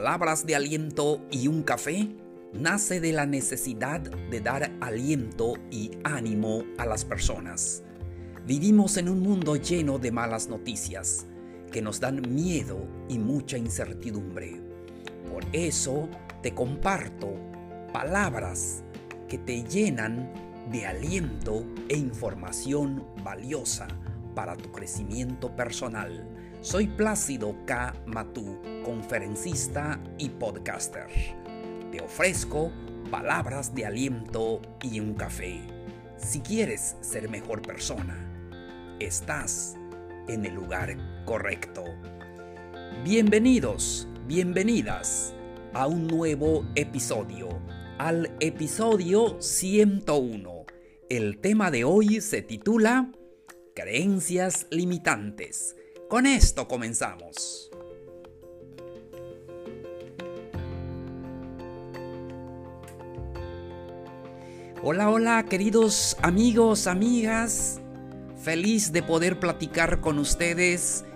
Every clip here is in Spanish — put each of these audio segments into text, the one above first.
palabras de aliento y un café nace de la necesidad de dar aliento y ánimo a las personas. Vivimos en un mundo lleno de malas noticias que nos dan miedo y mucha incertidumbre. Por eso te comparto palabras que te llenan de aliento e información valiosa para tu crecimiento personal. Soy Plácido K. Matú, conferencista y podcaster. Te ofrezco palabras de aliento y un café. Si quieres ser mejor persona, estás en el lugar correcto. Bienvenidos, bienvenidas a un nuevo episodio, al episodio 101. El tema de hoy se titula Creencias limitantes. Con esto comenzamos. Hola, hola, queridos amigos, amigas. Feliz de poder platicar con ustedes.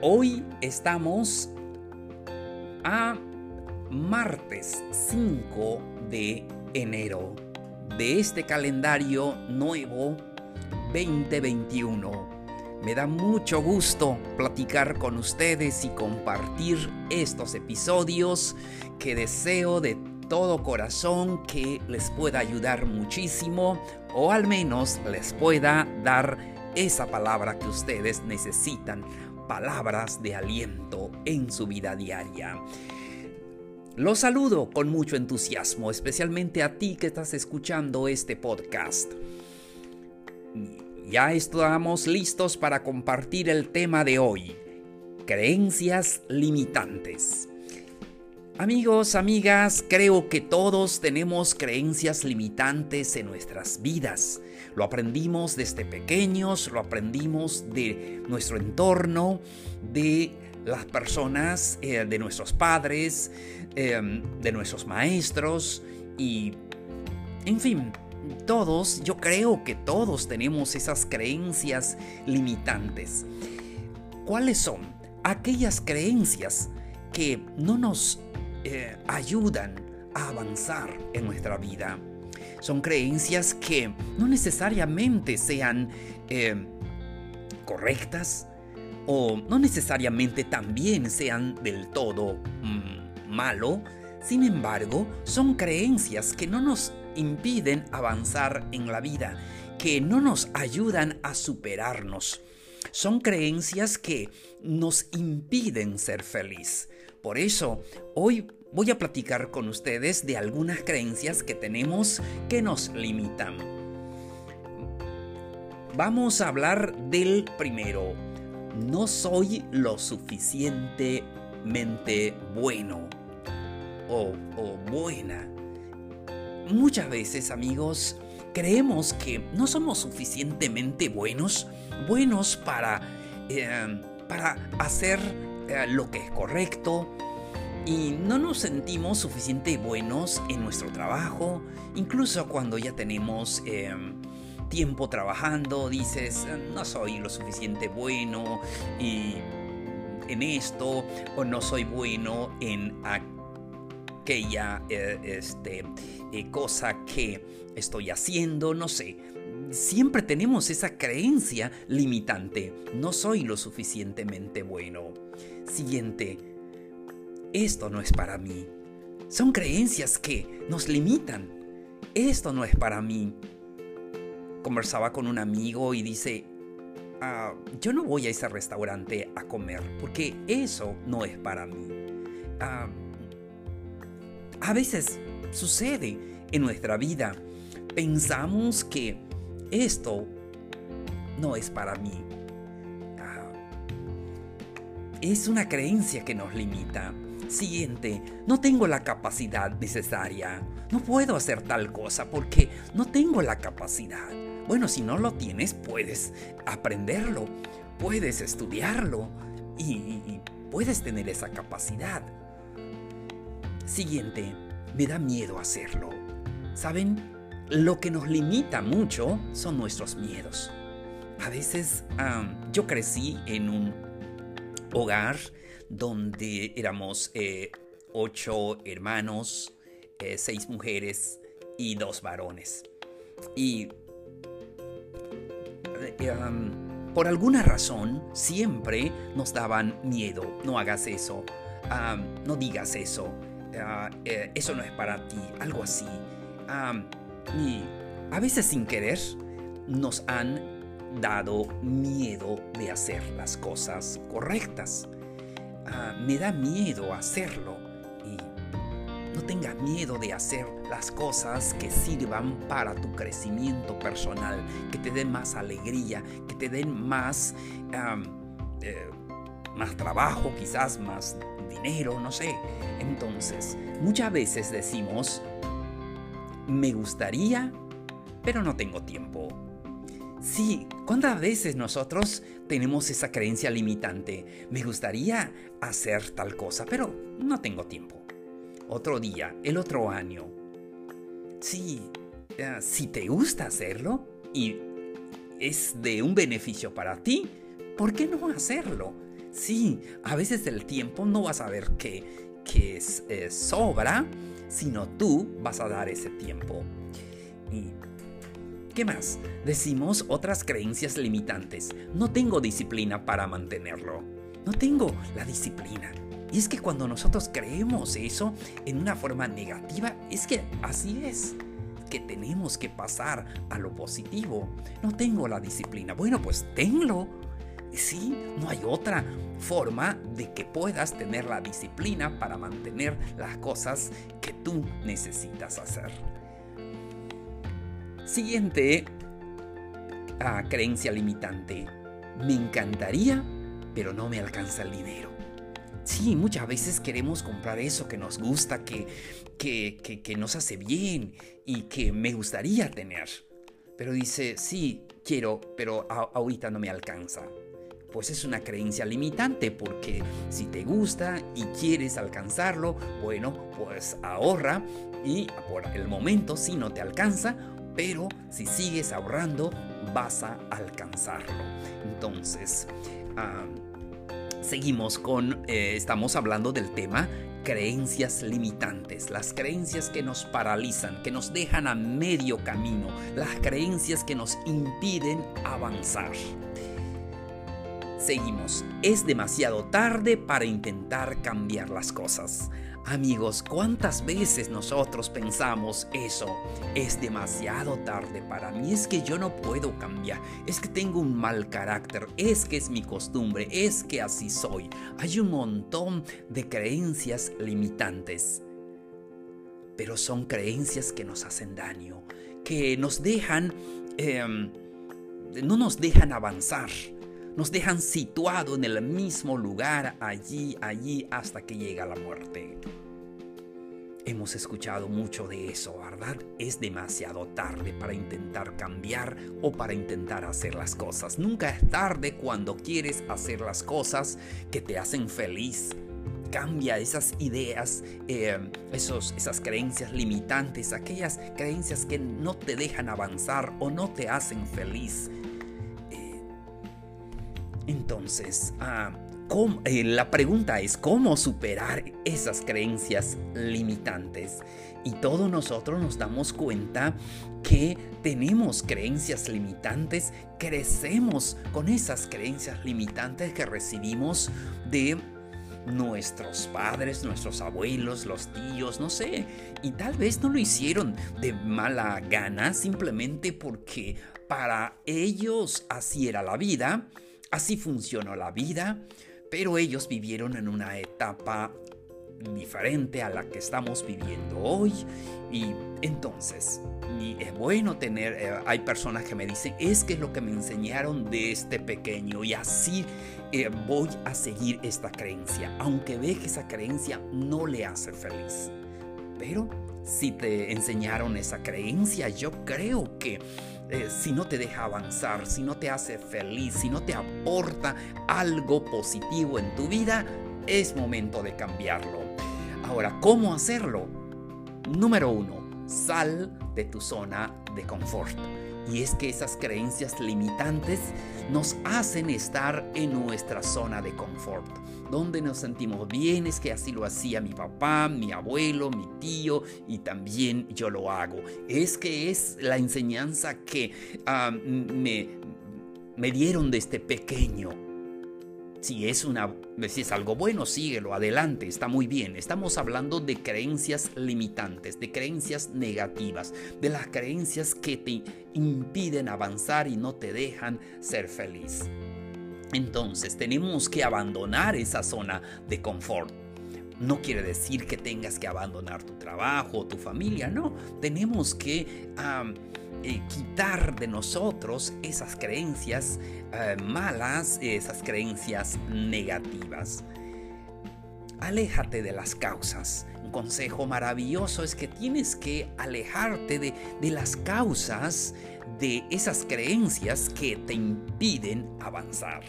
Hoy estamos a martes 5 de enero de este calendario nuevo 2021. Me da mucho gusto platicar con ustedes y compartir estos episodios que deseo de todo corazón que les pueda ayudar muchísimo o al menos les pueda dar esa palabra que ustedes necesitan, palabras de aliento en su vida diaria. Los saludo con mucho entusiasmo, especialmente a ti que estás escuchando este podcast. Ya estamos listos para compartir el tema de hoy, creencias limitantes. Amigos, amigas, creo que todos tenemos creencias limitantes en nuestras vidas. Lo aprendimos desde pequeños, lo aprendimos de nuestro entorno, de las personas, eh, de nuestros padres, em, de nuestros maestros y, en fin, todos, yo creo que todos tenemos esas creencias limitantes. ¿Cuáles son? Aquellas creencias que no nos eh, ayudan a avanzar en nuestra vida. Son creencias que no necesariamente sean eh, correctas o no necesariamente también sean del todo mm, malo. Sin embargo, son creencias que no nos impiden avanzar en la vida, que no nos ayudan a superarnos. Son creencias que nos impiden ser feliz. Por eso, hoy voy a platicar con ustedes de algunas creencias que tenemos que nos limitan. Vamos a hablar del primero. No soy lo suficientemente bueno o, o buena. Muchas veces, amigos, creemos que no somos suficientemente buenos, buenos para, eh, para hacer eh, lo que es correcto, y no nos sentimos suficientemente buenos en nuestro trabajo, incluso cuando ya tenemos em, tiempo trabajando, dices, no soy lo suficiente bueno en esto, o no soy bueno en aquella eh, este, eh, cosa que estoy haciendo, no sé. Siempre tenemos esa creencia limitante, no soy lo suficientemente bueno. Siguiente, esto no es para mí. Son creencias que nos limitan. Esto no es para mí. Conversaba con un amigo y dice, ah, yo no voy a ese restaurante a comer porque eso no es para mí. Ah, a veces sucede en nuestra vida. Pensamos que esto no es para mí. Ah, es una creencia que nos limita. Siguiente, no tengo la capacidad necesaria. No puedo hacer tal cosa porque no tengo la capacidad. Bueno, si no lo tienes, puedes aprenderlo, puedes estudiarlo y, puedes tener esa capacidad. Siguiente, me da miedo hacerlo. ¿Saben? Lo que nos limita mucho son nuestros miedos. A veces yo crecí en un hogar donde éramos eh, ocho hermanos, eh, seis mujeres y dos varones. Y por alguna razón siempre nos daban miedo, no hagas eso, no digas eso, ah, eso no es para ti, algo así. y a veces sin querer nos han dado miedo de hacer las cosas correctas. Ah, me da miedo hacerlo y no tengas miedo de hacer las cosas que sirvan para tu crecimiento personal, que te den más alegría, que te den más, eh, más trabajo, quizás más dinero, no sé. Entonces, muchas veces decimos, me gustaría, pero no tengo tiempo Sí, ¿cuántas veces nosotros tenemos esa creencia limitante? Me gustaría hacer tal cosa, pero no tengo tiempo. Otro día, el otro año. Sí, si te gusta hacerlo y es de un beneficio para ti, ¿por qué no hacerlo? Sí, a veces el tiempo no vas a ver que, que eh, sobra, sino tú vas a dar ese tiempo. Y ¿Qué más? Decimos otras creencias limitantes. No tengo disciplina para mantenerlo. No tengo la disciplina. Y es que cuando nosotros creemos eso en una forma negativa, es que así es. Que tenemos que pasar a lo positivo. No tengo la disciplina. Bueno, pues tenlo. Sí, no hay otra forma de que puedas tener la disciplina para mantener las cosas que tú necesitas hacer. Siguiente ah, creencia limitante. Me encantaría, pero no me alcanza el dinero. Sí, muchas veces queremos comprar eso que nos gusta, que, que, que, nos hace bien y que me gustaría tener. Pero dice, sí, quiero, pero ahorita no me alcanza. Pues es una creencia limitante porque si te gusta y quieres alcanzarlo, bueno, pues ahorra y por el momento si no te alcanza, pero si sigues ahorrando vas a alcanzarlo. Entonces, seguimos con, eh, estamos hablando del tema creencias limitantes, las creencias que nos paralizan, que nos dejan a medio camino, las creencias que nos impiden avanzar. Seguimos, es demasiado tarde para intentar cambiar las cosas. Amigos, ¿cuántas veces nosotros pensamos eso? Es demasiado tarde para mí, es que yo no puedo cambiar, es que tengo un mal carácter, es que es mi costumbre, es que así soy. Hay un montón de creencias limitantes, pero son creencias que nos hacen daño, que nos dejan, em, no nos dejan avanzar nos dejan situado en el mismo lugar, allí, allí, hasta que llega la muerte. Hemos escuchado mucho de eso, ¿verdad? Es demasiado tarde para intentar cambiar o para intentar hacer las cosas. Nunca es tarde cuando quieres hacer las cosas que te hacen feliz. Cambia esas ideas, eh, esos, esas creencias limitantes, aquellas creencias que no te dejan avanzar o no te hacen feliz. Entonces, ah, eh, la pregunta es cómo superar esas creencias limitantes. Y todos nosotros nos damos cuenta que tenemos creencias limitantes, crecemos con esas creencias limitantes que recibimos de nuestros padres, nuestros abuelos, los tíos, no sé. Y tal vez no lo hicieron de mala gana, simplemente porque para ellos así era la vida Así funcionó la vida, pero ellos vivieron en una etapa diferente a la que estamos viviendo hoy. Y entonces y es bueno tener eh, hay personas que me dicen es que es lo que me enseñaron de este pequeño y así eh, voy a seguir esta creencia aunque ve que esa creencia no le hace feliz pero si te enseñaron esa creencia yo creo que eh, si no te deja avanzar, si no te hace feliz, si no te aporta algo positivo en tu vida, es momento de cambiarlo. Ahora, ¿cómo hacerlo? Número uno, sal de tu zona de confort. Y es que esas creencias limitantes nos hacen estar en nuestra zona de confort, donde nos sentimos bien, es que así lo hacía mi papá, mi abuelo, mi tío y también yo lo hago. Es que es la enseñanza que ah, me, me dieron desde pequeño si es, una, si es algo bueno, síguelo, adelante, está muy bien. Estamos hablando de creencias limitantes, de creencias negativas, de las creencias que te impiden avanzar y no te dejan ser feliz. Entonces tenemos que abandonar esa zona de confort. No quiere decir que tengas que abandonar tu trabajo o tu familia, no. Tenemos que eh, quitar de nosotros esas creencias eh, malas, esas creencias negativas. Aléjate de las causas. Un consejo maravilloso es que tienes que alejarte de, de las causas de esas creencias que te impiden avanzar.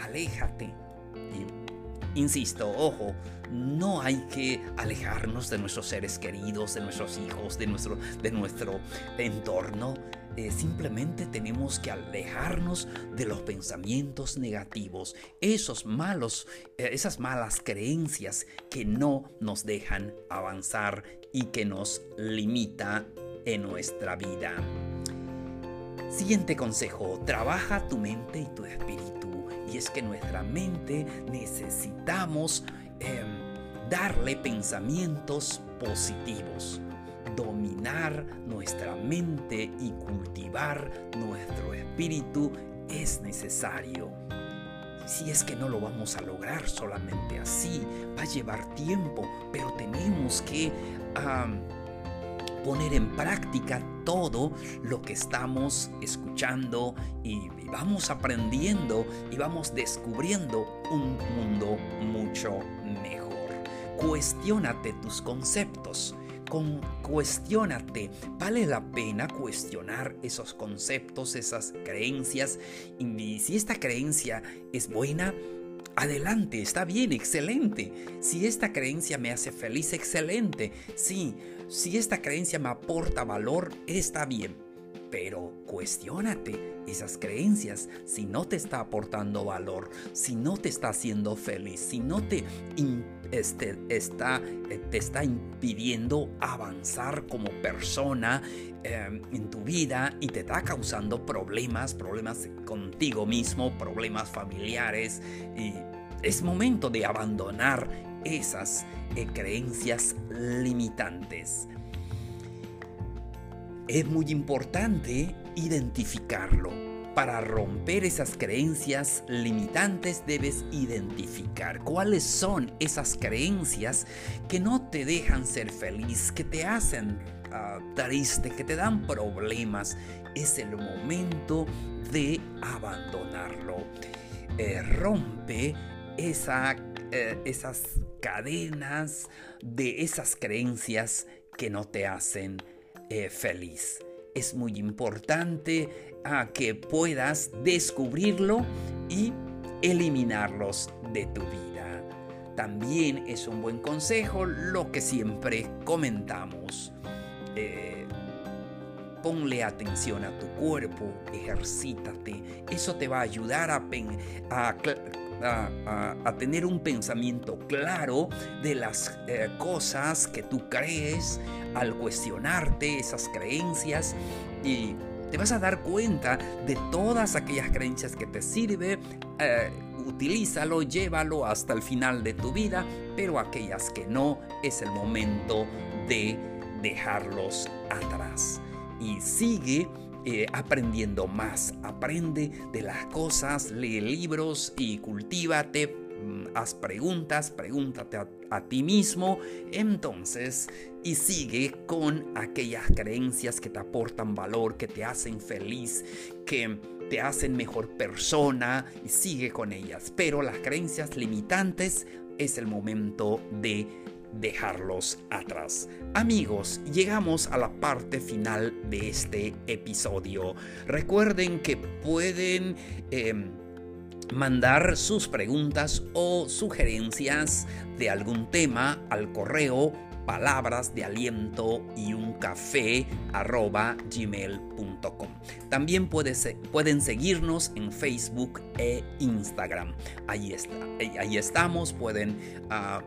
Aléjate. Insisto, ojo, no hay que alejarnos de nuestros seres queridos, de nuestros hijos, de nuestro, de nuestro entorno. Eh, simplemente tenemos que alejarnos de los pensamientos negativos, esos malos, eh, esas malas creencias que no nos dejan avanzar y que nos limita en nuestra vida. Siguiente consejo, trabaja tu mente y tu espíritu. Y es que nuestra mente necesitamos Em, darle pensamientos positivos, dominar nuestra mente y cultivar nuestro espíritu es necesario. Si es que no lo vamos a lograr solamente así, va a llevar tiempo, pero tenemos que poner en práctica todo lo que estamos escuchando y, vamos aprendiendo y vamos descubriendo un mundo mucho mejor. Cuestiónate tus conceptos. Con, cuestiónate, vale la pena cuestionar esos conceptos, esas creencias. Y si esta creencia es buena, adelante, está bien, excelente. Si esta creencia me hace feliz, excelente. Sí, si esta creencia me aporta valor, está bien. Pero cuestiónate esas creencias si no te está aportando valor, si no te está haciendo feliz, si no te, este, está, eh, te está impidiendo avanzar como persona em, en tu vida y te está causando problemas, problemas contigo mismo, problemas familiares. Y es momento de abandonar esas eh, creencias limitantes. Es muy importante identificarlo. Para romper esas creencias limitantes debes identificar cuáles son esas creencias que no te dejan ser feliz, que te hacen uh, triste, que te dan problemas. Es el momento de abandonarlo. Eh, rompe eh, esas cadenas de esas creencias que no te hacen eh, feliz. Es muy importante a que puedas descubrirlo y eliminarlos de tu vida. También es un buen consejo lo que siempre comentamos. Eh, ponle atención a tu cuerpo, ejercítate. Eso te va a ayudar a a, tener un pensamiento claro de las eh, cosas que tú crees al cuestionarte esas creencias y te vas a dar cuenta de todas aquellas creencias que te sirven. Eh, utilízalo, llévalo hasta el final de tu vida, pero aquellas que no, es el momento de dejarlos atrás. Y sigue eh, aprendiendo más. Aprende de las cosas, lee libros y cultívate. Mm, haz preguntas, pregúntate a, a ti mismo. Entonces, y sigue con aquellas creencias que te aportan valor, que te hacen feliz, que te hacen mejor persona y sigue con ellas. Pero las creencias limitantes es el momento de dejarlos atrás. Amigos, llegamos a la parte final de este episodio. Recuerden que pueden... Em, mandar sus preguntas o sugerencias de algún tema al correo palabras de aliento y un café arroba gmail.com. También pueden seguirnos en Facebook e Instagram. Ahí, está, ahí estamos, pueden ah,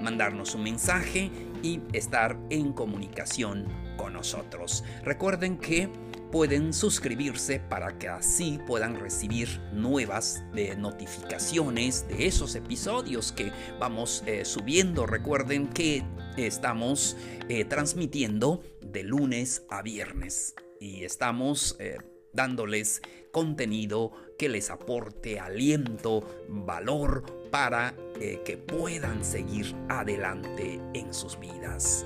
mandarnos un mensaje y estar en comunicación con nosotros. Recuerden que pueden suscribirse para que así puedan recibir nuevas de notificaciones de esos episodios que vamos eh, subiendo. Recuerden que estamos eh, transmitiendo de lunes a viernes y estamos eh, dándoles contenido que les aporte aliento, valor para que puedan seguir adelante en sus vidas.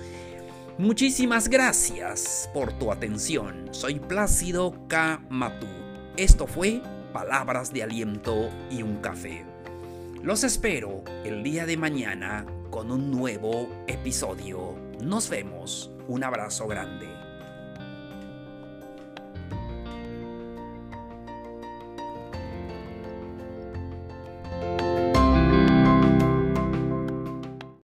Muchísimas gracias por tu atención. Soy Plácido K. Matú. Esto fue Palabras de Aliento y un Café. Los espero el día de mañana con un nuevo episodio. Nos vemos. Un abrazo grande.